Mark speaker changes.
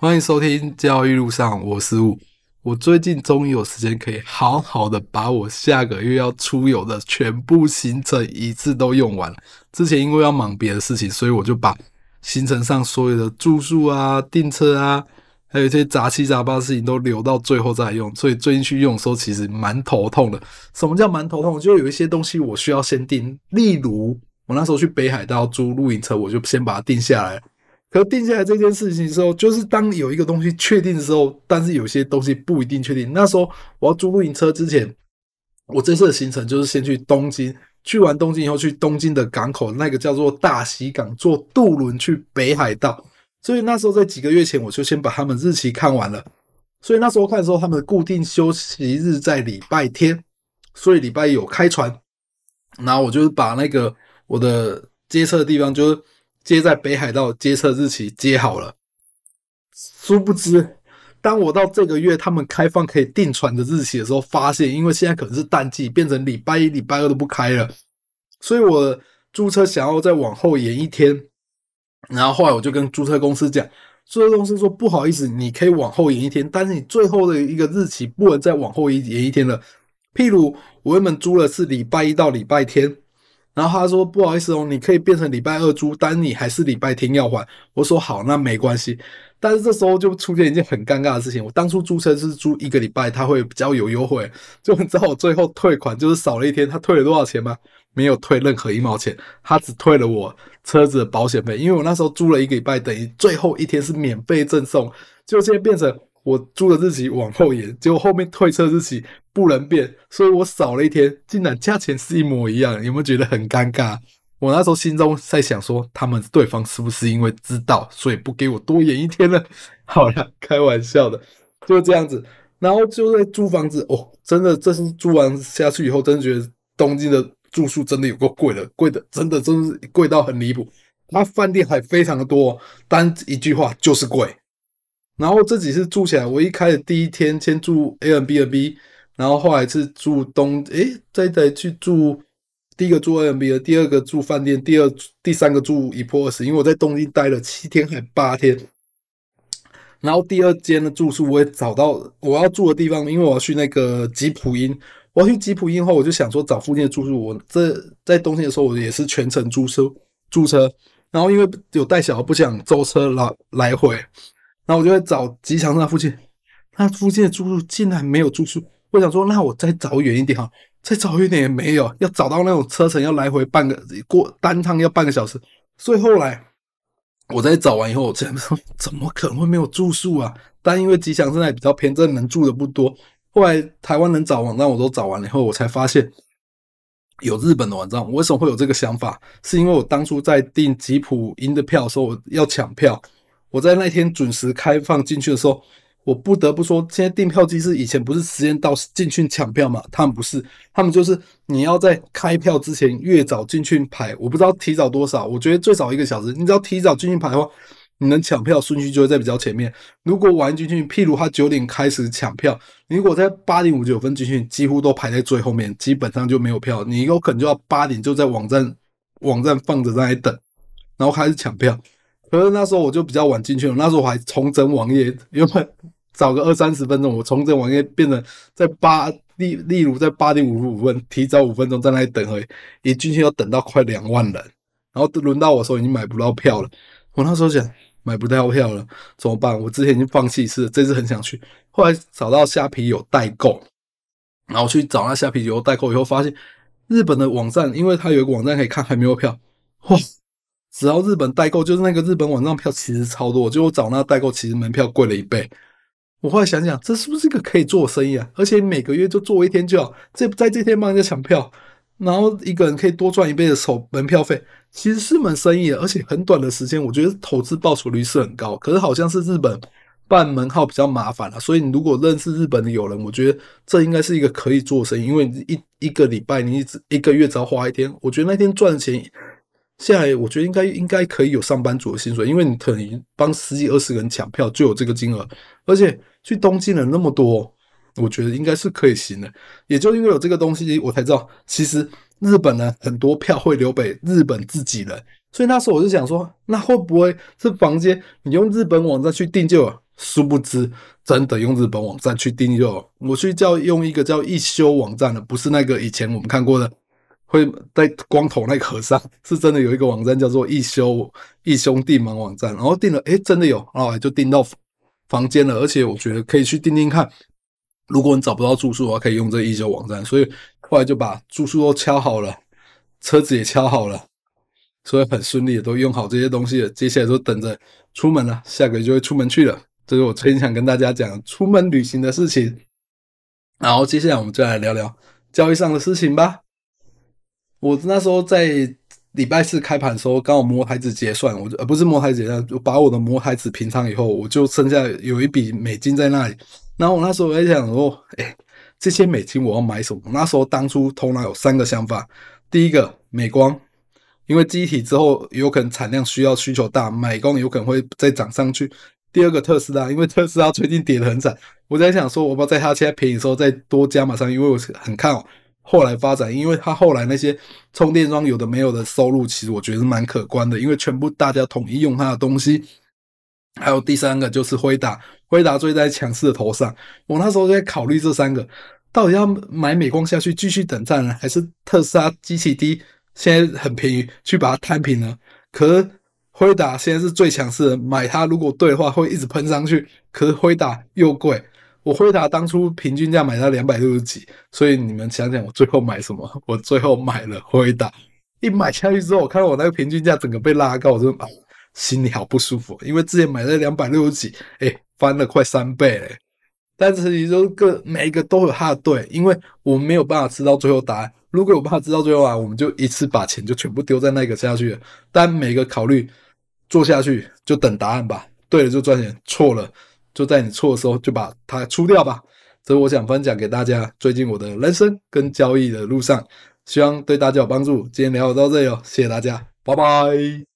Speaker 1: 欢迎收听交易路上，我是吴。我最近终于有时间可以好好的把我下个月要出游的全部行程一次都用完。之前因为要忙别的事情，所以我就把行程上所有的住宿啊、订车啊，还有一些杂七杂八的事情都留到最后再用。所以最近去用的时候，其实蛮头痛的。什么叫蛮头痛？就有一些东西我需要先订，例如我那时候去北海道租露营车，我就先把它定下来。可定下来这件事情的时候，就是当有一个东西确定的时候，但是有些东西不一定确定。那时候我要租露营车之前，我这次的行程就是先去东京，去完东京以后去东京的港口，那个叫做大西港，坐渡轮去北海道。所以那时候在几个月前，我就先把他们日期看完了。所以那时候看的时候，他们的固定休息日在礼拜天，所以礼拜一有开船。然后我就把那个我的接车的地方就是。接在北海道接车日期接好了，殊不知，当我到这个月他们开放可以订船的日期的时候，发现因为现在可能是淡季，变成礼拜一、礼拜二都不开了，所以我租车想要再往后延一天，然后后来我就跟租车公司讲，租车公司说不好意思，你可以往后延一天，但是你最后的一个日期不能再往后延延一天了。譬如我原本租的是礼拜一到礼拜天。然后他说：“不好意思哦，你可以变成礼拜二租，但你还是礼拜天要还。”我说：“好，那没关系。”但是这时候就出现一件很尴尬的事情。我当初租车是租一个礼拜，他会比较有优惠。就你知道我最后退款就是少了一天，他退了多少钱吗？没有退任何一毛钱，他只退了我车子的保险费。因为我那时候租了一个礼拜，等于最后一天是免费赠送，就现在变成。我租的日期往后延，结果后面退车日期不能变，所以我少了一天，竟然价钱是一模一样，有没有觉得很尴尬？我那时候心中在想说，他们对方是不是因为知道，所以不给我多延一天呢？好了，开玩笑的，就这样子。然后就在租房子，哦，真的，这是租完下去以后，真的觉得东京的住宿真的有够贵的，贵的真的真是贵到很离谱。它饭店还非常的多，单一句话就是贵。然后这几次住起来，我一开始第一天先住 A N B N B，然后后来是住东，诶，再再去住第一个住 A N B 的第二个住饭店，第二第三个住一破二十，因为我在东京待了七天还八天。然后第二间的住宿我也找到我要住的地方，因为我要去那个吉普音，我要去吉普音后，我就想说找附近的住宿。我这在东京的时候，我也是全程租车租车，然后因为有带小孩，不想舟车来来回。那我就会找吉祥寺附近，那附近的住宿竟然没有住宿。我想说，那我再找远一点哈，再找远一点也没有，要找到那种车程要来回半个过单趟要半个小时。所以后来我在找完以后，我真的说怎么可能会没有住宿啊？但因为吉祥寺那比较偏，真能住的不多。后来台湾能找网站我都找完了以后，我才发现有日本的网站。我为什么会有这个想法？是因为我当初在订吉普音的票的时候，我要抢票。我在那天准时开放进去的时候，我不得不说，现在订票机是以前不是时间到进去抢票嘛？他们不是，他们就是你要在开票之前越早进去排，我不知道提早多少，我觉得最少一个小时。你只要提早进去排的话，你能抢票顺序就会在比较前面。如果晚进去，譬如他九点开始抢票，你如果在八点五九分进去，几乎都排在最后面，基本上就没有票。你有可能就要八点就在网站网站放着在那里等，然后开始抢票。可是那时候我就比较晚进去了，那时候我还重整网页，因为早个二三十分钟，我重整网页变成在八例例如在八点五十五分提早五分钟在那里等而已，一进去要等到快两万人，然后轮到我的时候已经买不到票了。我那时候想买不到票了怎么办？我之前已经放弃一次，这次很想去。后来找到虾皮有代购，然后去找那虾皮有代购以后，发现日本的网站，因为它有一个网站可以看还没有票，哇！只要日本代购，就是那个日本网站票其实超多，就我找那代购，其实门票贵了一倍。我后来想想，这是不是一个可以做生意啊？而且每个月就做一天就好，这在这天帮人家抢票，然后一个人可以多赚一倍的手门票费，其实是门生意，而且很短的时间，我觉得投资报酬率是很高。可是好像是日本办门号比较麻烦啊，所以你如果认识日本的友人，我觉得这应该是一个可以做生意，因为一一个礼拜你一直一个月只要花一天，我觉得那天赚的钱。现在我觉得应该应该可以有上班族的薪水，因为你可能帮十几二十个人抢票就有这个金额，而且去东京人那么多，我觉得应该是可以行的。也就因为有这个东西，我才知道其实日本呢很多票会留给日本自己人，所以那时候我就想说，那会不会这房间你用日本网站去订就？殊不知，真的用日本网站去订就。我去叫用一个叫一休网站的，不是那个以前我们看过的会带光头那个和尚，是真的有一个网站叫做一休一兄弟门网站，然后订了，诶，真的有，然后就订到房间了，而且我觉得可以去订订看。如果你找不到住宿的话，可以用这个一休网站，所以后来就把住宿都敲好了，车子也敲好了。所以很顺利的都用好这些东西了，接下来就等着出门了，下个月就会出门去了。这是我最近想跟大家讲出门旅行的事情。然后接下来我们就来聊聊交易上的事情吧。我那时候在礼拜四开盘的时候，刚好摸台子结算，我就呃不是摸台子结算，就把我的摸台子平仓以后，我就剩下有一笔美金在那里。然后我那时候我在想说，哎，这些美金我要买什么？那时候当初头脑有三个想法，第一个美光。因为记忆体之后有可能产量需要需求大，美光有可能会再涨上去。第二个特斯拉，因为特斯拉最近跌得很惨，我在想说，我不要在它现在便宜的时候再多加码上，因为我很看好后来发展，因为它后来那些充电桩有的没有的收入，其实我觉得是蛮可观的，因为全部大家统一用它的东西。还有第三个就是辉达，辉达追在强势的头上，我那时候在考虑这三个，到底要买美光下去继续等战呢，还是特斯拉机器低？现在很便宜，去把它摊平了。可是辉达现在是最强势的，买它如果对的话，会一直喷上去。可是辉达又贵，我辉达当初平均价买到两百六十几，所以你们想想，我最后买什么？我最后买了辉达。一买下去之后，我看到我那个平均价整个被拉高，我就啊，心里好不舒服，因为之前买在两百六十几，哎，翻了快三倍嘞。但是你就各每一个都有它的对，因为我们没有办法知道最后答案。如果有办法知道最后啊，我们就一次把钱就全部丢在那个下去了。但每个考虑做下去，就等答案吧。对了就赚钱，错了就在你错的时候就把它出掉吧。这是我想分享给大家最近我的人生跟交易的路上，希望对大家有帮助。今天聊到这里哦，谢谢大家，拜拜。